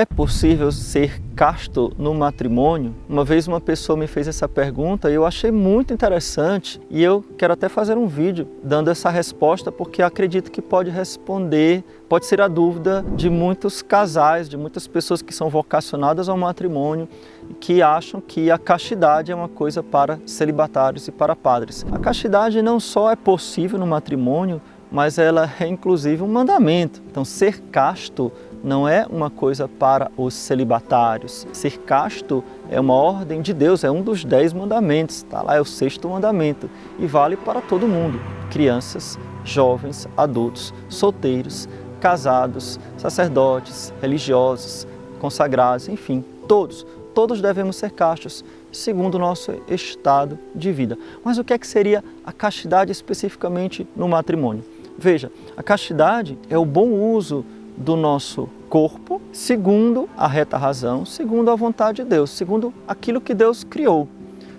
É possível ser casto no matrimônio? Uma vez uma pessoa me fez essa pergunta e eu achei muito interessante e eu quero até fazer um vídeo dando essa resposta porque acredito que pode responder, pode ser a dúvida de muitos casais, de muitas pessoas que são vocacionadas ao matrimônio e que acham que a castidade é uma coisa para celibatários e para padres. A castidade não só é possível no matrimônio, mas ela é inclusive um mandamento. Então, ser casto não é uma coisa para os celibatários. Ser casto é uma ordem de Deus, é um dos dez mandamentos, está lá, é o sexto mandamento e vale para todo mundo: crianças, jovens, adultos, solteiros, casados, sacerdotes, religiosos, consagrados, enfim, todos. Todos devemos ser castos, segundo o nosso estado de vida. Mas o que é que seria a castidade especificamente no matrimônio? Veja, a castidade é o bom uso do nosso corpo, segundo a reta razão, segundo a vontade de Deus, segundo aquilo que Deus criou.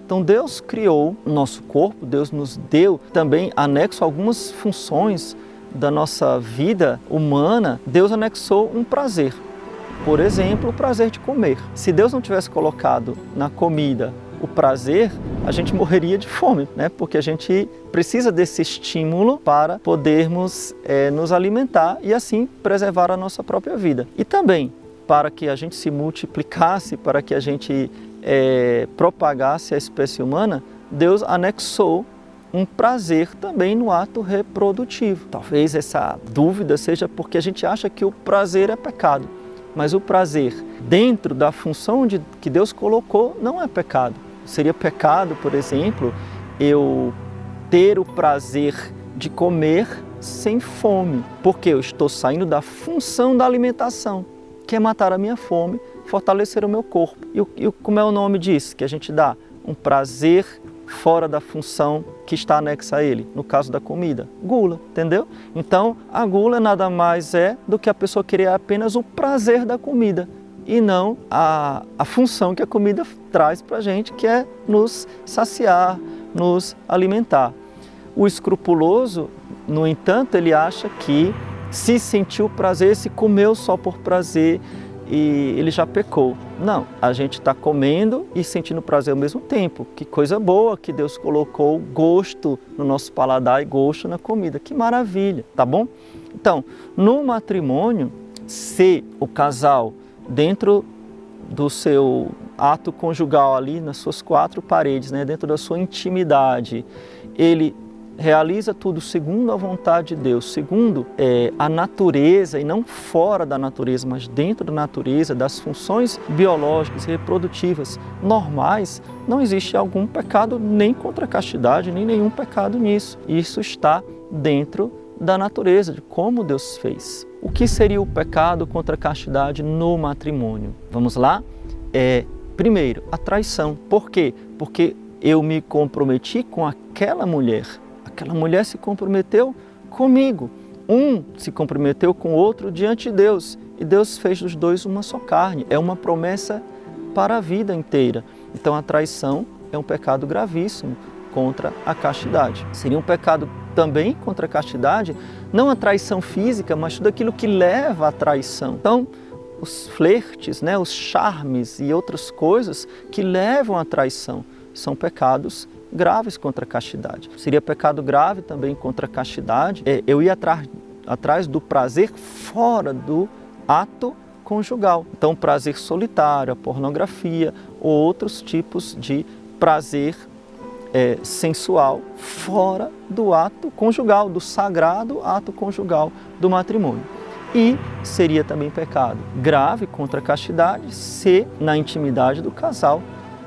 Então Deus criou o nosso corpo, Deus nos deu também anexo algumas funções da nossa vida humana, Deus anexou um prazer. Por exemplo, o prazer de comer. Se Deus não tivesse colocado na comida o prazer, a gente morreria de fome, né? Porque a gente precisa desse estímulo para podermos é, nos alimentar e assim preservar a nossa própria vida. E também para que a gente se multiplicasse, para que a gente é, propagasse a espécie humana, Deus anexou um prazer também no ato reprodutivo. Talvez essa dúvida seja porque a gente acha que o prazer é pecado, mas o prazer dentro da função de, que Deus colocou não é pecado. Seria pecado, por exemplo, eu ter o prazer de comer sem fome, porque eu estou saindo da função da alimentação, que é matar a minha fome, fortalecer o meu corpo. E, e como é o nome disso que a gente dá? Um prazer fora da função que está anexa a ele, no caso da comida, gula, entendeu? Então, a gula nada mais é do que a pessoa querer apenas o prazer da comida e não a, a função que a comida traz para a gente, que é nos saciar, nos alimentar. O escrupuloso, no entanto, ele acha que se sentiu prazer, se comeu só por prazer e ele já pecou. Não, a gente está comendo e sentindo prazer ao mesmo tempo. Que coisa boa que Deus colocou gosto no nosso paladar e gosto na comida. Que maravilha, tá bom? Então, no matrimônio, se o casal dentro do seu ato conjugal ali nas suas quatro paredes, né, dentro da sua intimidade, ele realiza tudo segundo a vontade de Deus, segundo é, a natureza e não fora da natureza, mas dentro da natureza, das funções biológicas reprodutivas normais, não existe algum pecado nem contra a castidade, nem nenhum pecado nisso. Isso está dentro da natureza, de como Deus fez. O que seria o pecado contra a castidade no matrimônio? Vamos lá? É, primeiro, a traição. Por quê? Porque eu me comprometi com aquela mulher. Aquela mulher se comprometeu comigo. Um se comprometeu com o outro diante de Deus. E Deus fez dos dois uma só carne. É uma promessa para a vida inteira. Então a traição é um pecado gravíssimo contra a castidade. Seria um pecado também contra a castidade, não a traição física, mas tudo aquilo que leva à traição. Então, os flertes, né, os charmes e outras coisas que levam à traição são pecados graves contra a castidade. Seria pecado grave também contra a castidade é, eu ir atrás, atrás do prazer fora do ato conjugal. Então, prazer solitário, a pornografia ou outros tipos de prazer é, sensual fora do ato conjugal, do sagrado ato conjugal do matrimônio. E seria também pecado grave contra a castidade se na intimidade do casal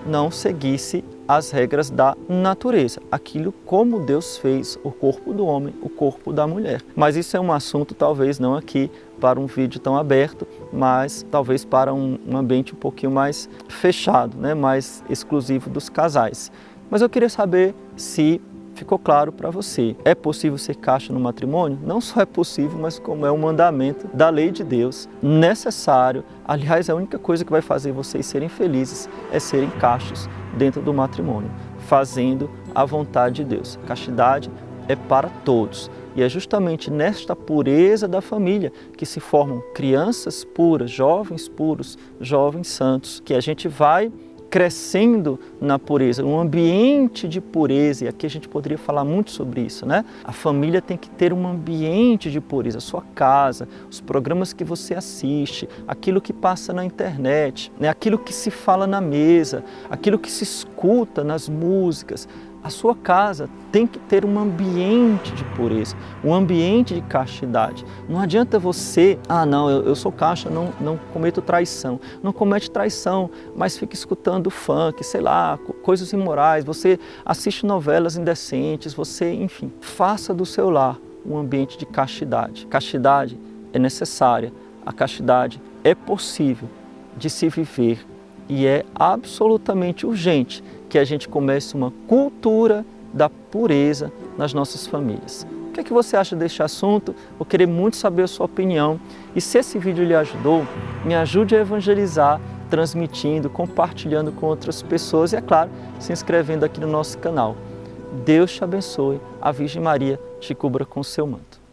não seguisse as regras da natureza, aquilo como Deus fez o corpo do homem, o corpo da mulher. Mas isso é um assunto talvez não aqui para um vídeo tão aberto, mas talvez para um, ambiente um pouquinho mais fechado, né, mais exclusivo dos casais. Mas eu queria saber se ficou claro para você. É possível ser caixa no matrimônio? Não só é possível, mas como é um mandamento da lei de Deus, necessário. Aliás, a única coisa que vai fazer vocês serem felizes é serem caixas dentro do matrimônio, fazendo a vontade de Deus. Castidade é para todos. E é justamente nesta pureza da família que se formam crianças puras, jovens puros, jovens santos, que a gente vai crescendo na pureza, um ambiente de pureza, e aqui a gente poderia falar muito sobre isso, né? A família tem que ter um ambiente de pureza, a sua casa, os programas que você assiste, aquilo que passa na internet, né? aquilo que se fala na mesa, aquilo que se escuta nas músicas, a sua casa tem que ter um ambiente de pureza, um ambiente de castidade. Não adianta você, ah não, eu, eu sou caixa, não, não cometo traição. Não comete traição, mas fica escutando funk, sei lá, coisas imorais, você assiste novelas indecentes, você, enfim, faça do seu lar um ambiente de castidade. Castidade é necessária, a castidade é possível de se viver e é absolutamente urgente que a gente comece uma cultura da pureza nas nossas famílias. O que é que você acha deste assunto? Vou querer muito saber a sua opinião. E se esse vídeo lhe ajudou, me ajude a evangelizar, transmitindo, compartilhando com outras pessoas e, é claro, se inscrevendo aqui no nosso canal. Deus te abençoe, a Virgem Maria te cubra com seu manto.